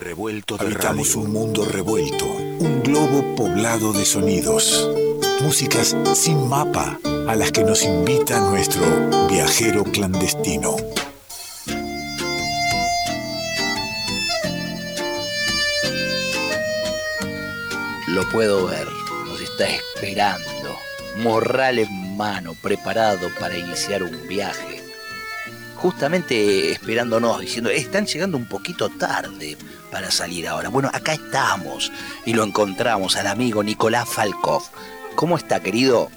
Revuelto de Habitamos un mundo revuelto, un globo poblado de sonidos, músicas sin mapa a las que nos invita nuestro viajero clandestino. Lo puedo ver, nos está esperando, morral en mano, preparado para iniciar un viaje. Justamente esperándonos, diciendo, están llegando un poquito tarde para salir ahora. Bueno, acá estamos y lo encontramos al amigo Nicolás Falkov. ¿Cómo está, querido?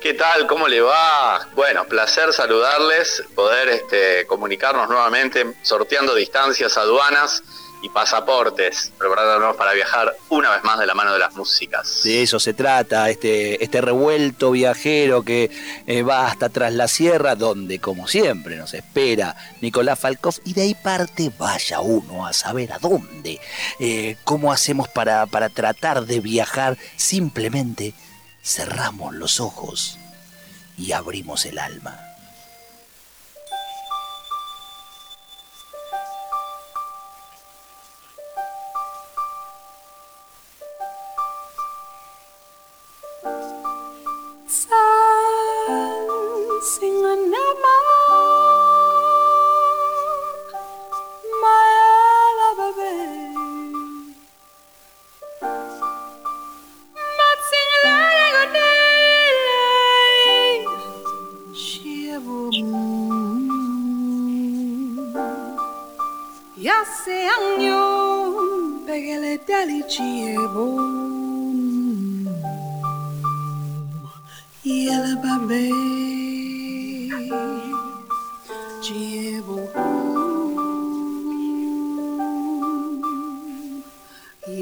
¿Qué tal? ¿Cómo le va? Bueno, placer saludarles, poder este, comunicarnos nuevamente, sorteando distancias, aduanas y pasaportes, preparándonos para viajar una vez más de la mano de las músicas. De eso se trata, este, este revuelto viajero que eh, va hasta tras la sierra, donde como siempre nos espera Nicolás Falkov, y de ahí parte vaya uno a saber a dónde. Eh, ¿Cómo hacemos para, para tratar de viajar? Simplemente cerramos los ojos y abrimos el alma.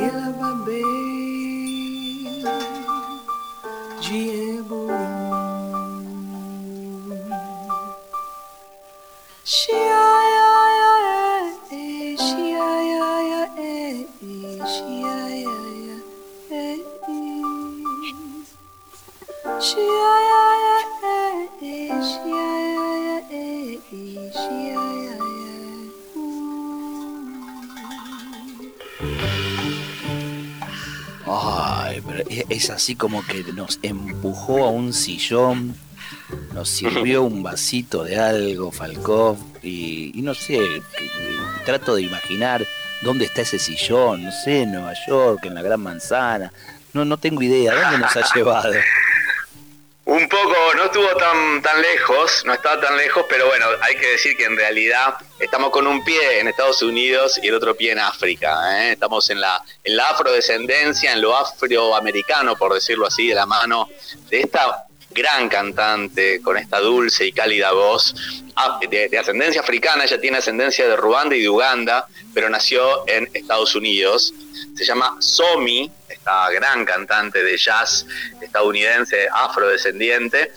ela babei de eboim. Thank you. Es así como que nos empujó a un sillón, nos sirvió un vasito de algo, Falkov, y, no sé, trato de imaginar dónde está ese sillón, no sé, en Nueva York, en la Gran Manzana, no, no tengo idea, ¿dónde nos ha llevado? Estuvo tan, tan lejos, no estaba tan lejos, pero bueno, hay que decir que en realidad estamos con un pie en Estados Unidos y el otro pie en África. ¿eh? Estamos en la, en la afrodescendencia, en lo afroamericano, por decirlo así, de la mano de esta gran cantante con esta dulce y cálida voz de, de, ascendencia africana, ella tiene ascendencia de Ruanda y de Uganda, pero nació en Estados Unidos. Se llama Somi, gran cantante de jazz estadounidense afrodescendiente,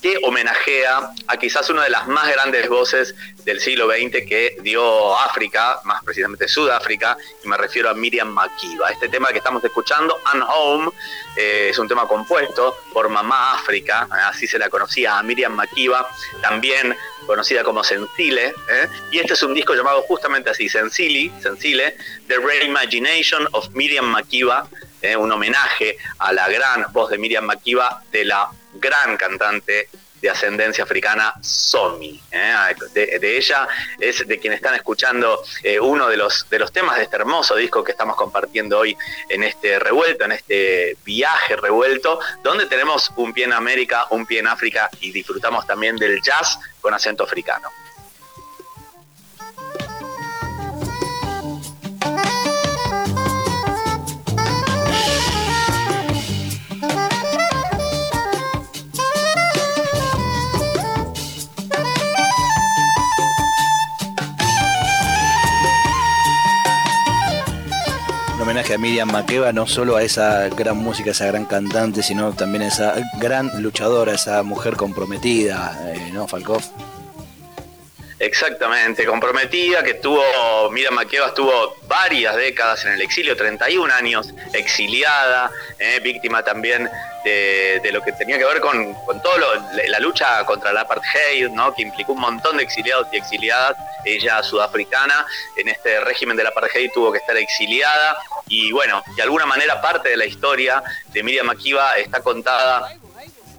que homenajea a quizás una de las más grandes voces del siglo XX que dio África, más precisamente Sudáfrica, y me refiero a Miriam Makeba. Este tema que estamos escuchando, And Home, eh, es un tema compuesto por Mamá África, así se la conocía a Miriam Makeba, también conocida como Sensile, ¿eh? y este es un disco llamado justamente así, Sensili, Sensile, The Reimagination of Miriam Makeba, ¿eh? un homenaje a la gran voz de Miriam Makeba, de la gran cantante de ascendencia africana Somi. ¿eh? De, ella es de quien están escuchando eh, uno de los, de los temas de este hermoso disco que estamos compartiendo hoy en este revuelto, en este viaje revuelto, donde tenemos un pie en América, un pie en África y disfrutamos también del jazz con acento africano. Homenaje a Miriam Makeba, no solo a esa gran música, esa gran cantante, sino también a esa gran luchadora, esa mujer comprometida, eh, ¿no, Falkov? Exactamente, comprometida, que tuvo, Mira Maquieva estuvo varias décadas en el exilio, 31 años exiliada, eh, víctima también de, lo que tenía que ver con, todo la lucha contra la apartheid, ¿no? que implicó un montón de exiliados y exiliadas. Ella, sudafricana, en este régimen de la apartheid tuvo que estar exiliada y bueno, de alguna manera parte de la historia de Miriam Makiba está contada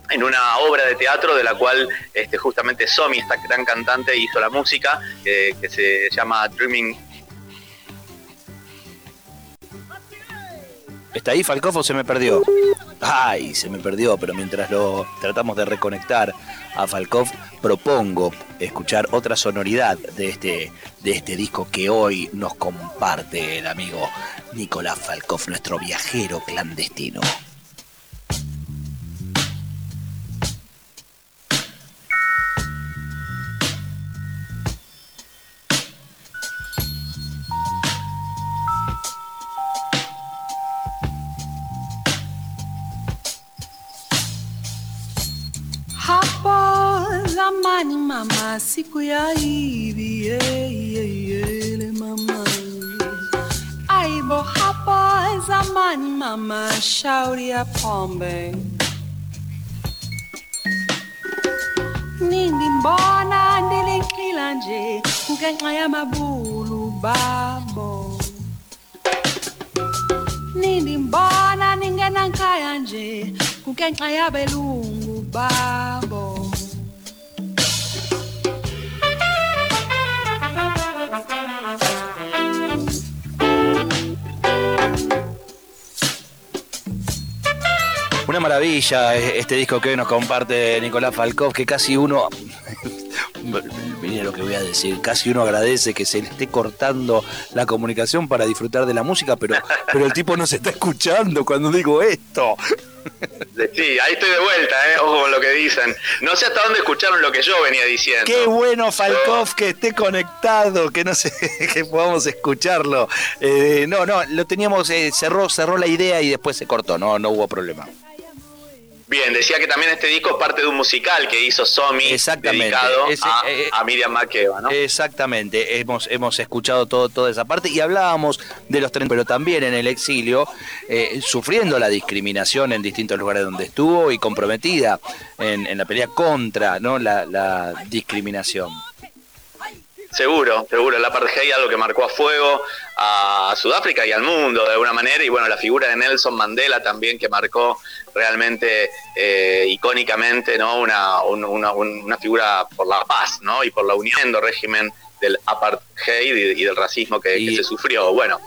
en una obra de teatro de la cual este, justamente Somi, esta gran cantante, hizo la música, que se llama Dreaming. ¿Está ahí Falcoff o se me perdió? Ay, se me perdió, pero mientras lo tratamos de reconectar a Falkov, propongo escuchar otra sonoridad de este, de este disco que hoy nos comparte el amigo Nicolás Falkov, nuestro viajero clandestino. Siku ya hivi yeyeyele mama, aibo hapo zamani mama, shauri ya pombe nindi mbona ndilinkila nje ngenxa yamabulu babo nindi mbona ningena nkhaya nje kungenxa yabelungu babo Una maravilla este disco que hoy nos comparte Nicolás Falkov, que casi uno, mire lo que voy a decir, casi uno agradece que se le esté cortando la comunicación para disfrutar de la música, pero, pero el tipo no se está escuchando cuando digo esto. Sí, ahí estoy de vuelta, ¿eh? ojo con lo que dicen. No sé hasta dónde escucharon lo que yo venía diciendo. Qué bueno, Falkov, que esté conectado, que no sé, que podamos escucharlo. Eh, no, no, lo teníamos, eh, cerró, cerró la idea y después se cortó, no, no hubo problema. Bien, decía que también este disco es parte de un musical que hizo Somi dedicado a, eh, a, Miriam Makeba, ¿no? Exactamente, hemos, hemos escuchado todo, toda esa parte y hablábamos de los trenes, pero también en el exilio, eh, sufriendo la discriminación en distintos lugares donde estuvo y comprometida en, la pelea contra ¿no? la, la discriminación. Seguro, seguro. La apartheid algo que marcó a fuego a Sudáfrica y al mundo de alguna manera. Y bueno, la figura de Nelson Mandela también que marcó realmente eh, icónicamente ¿no? Una, una, figura por la paz ¿no? y por la unión del régimen del apartheid y, del racismo que, se sufrió. Bueno,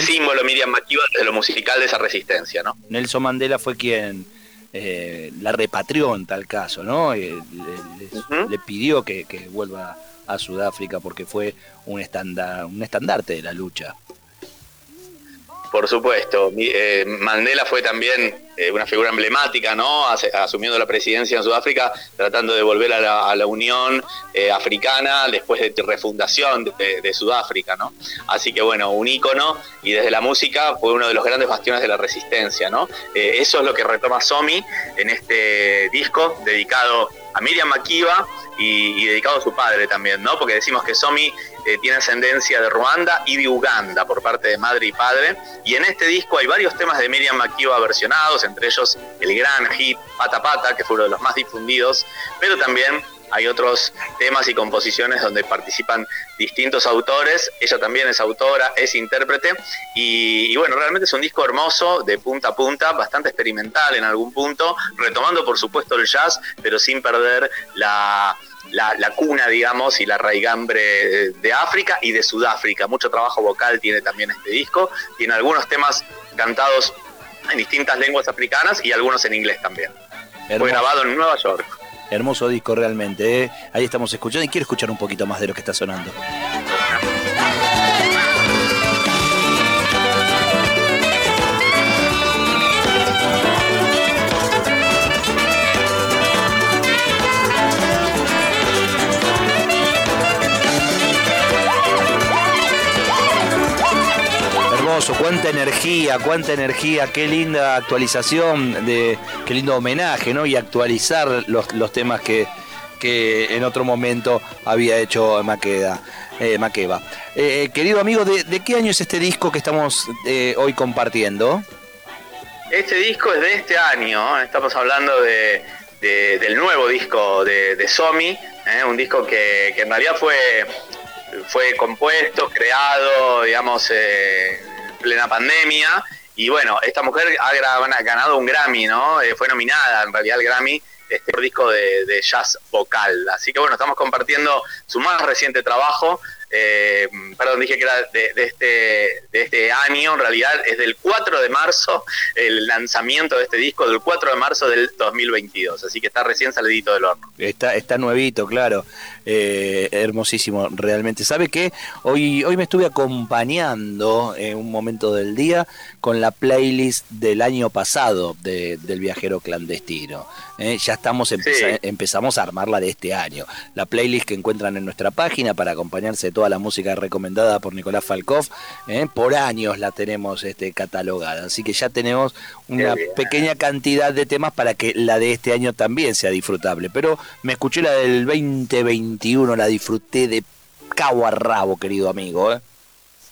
símbolo Miriam Makeba de lo musical de esa resistencia. ¿no? Nelson Mandela fue quien eh, la repatrió en tal caso, ¿no? Eh, le, pidió que, que vuelva a Sudáfrica porque fue un, un estandarte de la lucha. Por supuesto, eh, Mandela fue también eh, una figura emblemática, ¿no? Asumiendo la presidencia en Sudáfrica, tratando de volver a la, Unión eh, Africana después de refundación de, Sudáfrica, ¿no? Así que bueno, un ícono y desde la música fue uno de los grandes bastiones de la resistencia, ¿no? eso es lo que retoma Somi en este disco dedicado a Miriam Makiba y, dedicado a su padre también, ¿no? Porque decimos que Somi eh, tiene ascendencia de Ruanda y de Uganda por parte de madre y padre. Y en este disco hay varios temas de Miriam Makeba versionados, entre ellos el gran hit Pata Pata, que fue uno de los más difundidos, pero también hay otros temas y composiciones donde participan distintos autores, ella también es autora, es intérprete, y, bueno, realmente es un disco hermoso, de punta a punta, bastante experimental en algún punto, retomando por supuesto el jazz, pero sin perder la, la, cuna, digamos, y la raigambre de África y de Sudáfrica. Mucho trabajo vocal tiene también este disco, tiene algunos temas cantados en distintas lenguas africanas y algunos en inglés también. Fue grabado en Nueva York. Hermoso disco realmente. ¿eh? Ahí estamos escuchando y quiero escuchar un poquito más de lo que está sonando. Cuánta energía, cuánta energía, qué linda actualización, de, qué lindo homenaje, ¿no? Y actualizar los, temas que, que en otro momento había hecho Maqueda. Eh, Maqueva. Eh, querido amigo, ¿de, qué año es este disco que estamos eh, hoy compartiendo? Este disco es de este año, estamos hablando de, del nuevo disco de, de Somi, un disco que, en realidad fue, fue compuesto, creado, digamos, en plena pandemia. Y bueno, esta mujer ha ganado un Grammy, ¿no? fue nominada en realidad al Grammy este disco de, jazz vocal. Así que bueno, estamos compartiendo su más reciente trabajo. Eh, perdón, dije que era de, este, de este año, en realidad es del 4 de marzo, el lanzamiento de este disco del 4 de marzo del 2022, así que está recién salidito del horno. Está, está nuevito, claro, eh, hermosísimo, realmente. ¿Sabe qué? Hoy, hoy me estuve acompañando en un momento del día con la playlist del año pasado del viajero clandestino. ¿eh? ya estamos empezamos a armarla de este año. La playlist que encuentran en nuestra página para acompañarse de toda la música recomendada por Nicolás Falkov, ¿eh? por años la tenemos este, catalogada. Así que ya tenemos una pequeña cantidad de temas para que la de este año también sea disfrutable. Pero me escuché la del 2021, la disfruté de cabo a rabo, querido amigo. ¿eh?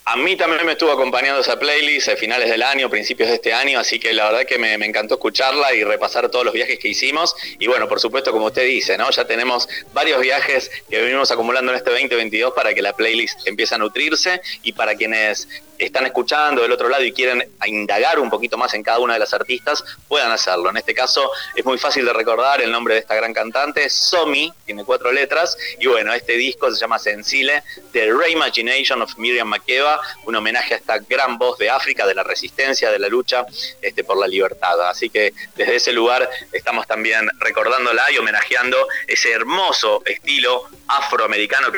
A mí también me estuvo acompañando esa playlist a finales del año, principios de este año, así que la verdad que me, encantó escucharla y repasar todos los viajes que hicimos. Y bueno, por supuesto, como usted dice, ¿no? Ya tenemos varios viajes que venimos acumulando en este 2022 para que la playlist empiece a nutrirse y para quienes están escuchando del otro lado y quieren indagar un poquito más en cada una de las artistas, puedan hacerlo. En este caso es muy fácil de recordar el nombre de esta gran cantante, Somi, tiene cuatro letras, y bueno, este disco se llama Sensile, The Reimagination of Miriam Makeba, un homenaje a esta gran voz de África, de la resistencia, de la lucha este, por la libertad. Así que desde ese lugar estamos también recordándola y homenajeando ese hermoso estilo afroamericano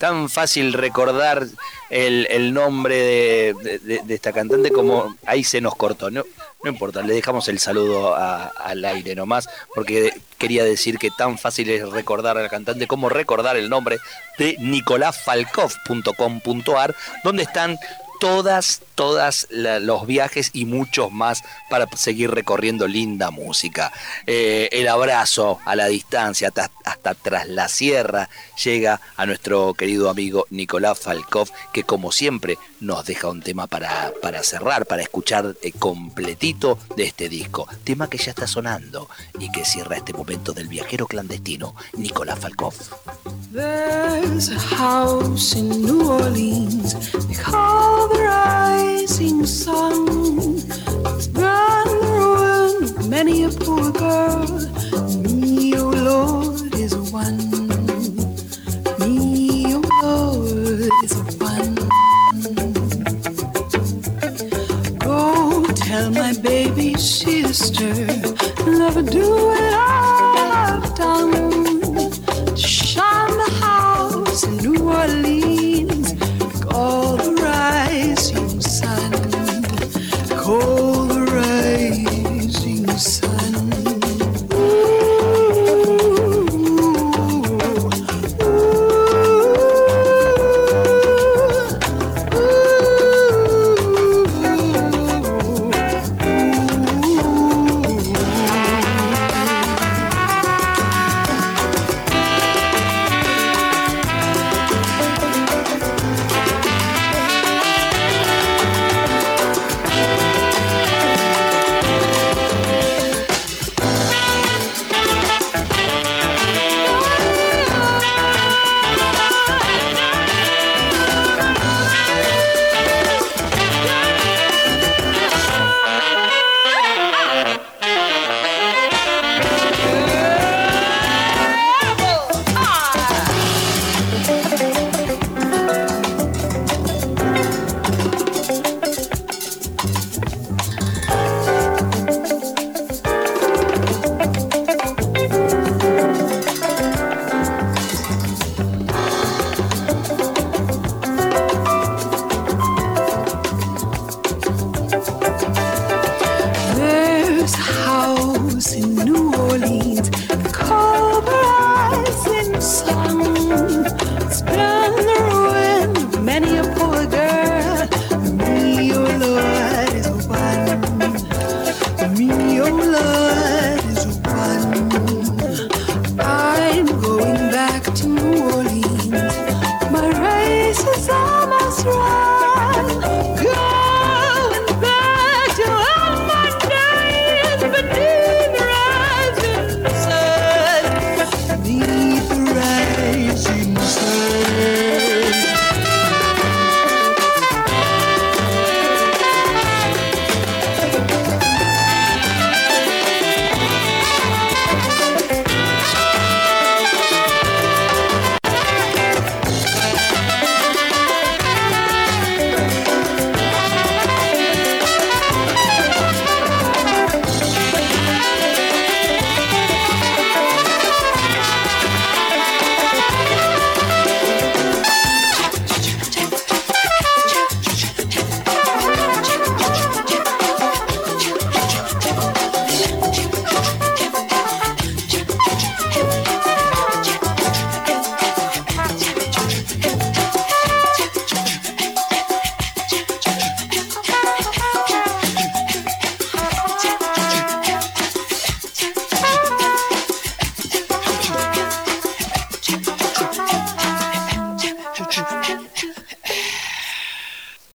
tan fácil recordar el, nombre de, esta cantante como ahí se nos cortó. No, no importa, le dejamos el saludo al aire nomás, porque quería decir que tan fácil es recordar a la cantante como recordar el nombre de nicolásfalkov.com.ar, donde están todas, todas los viajes y muchos más para seguir recorriendo linda música. Eh, el abrazo a la distancia, hasta, tras la sierra, llega a nuestro querido amigo Nicolás Falkov, que como siempre nos deja un tema para, para cerrar, para escuchar eh, completito de este disco. Tema que ya está sonando y que cierra este momento del viajero clandestino, Nicolás Falkov.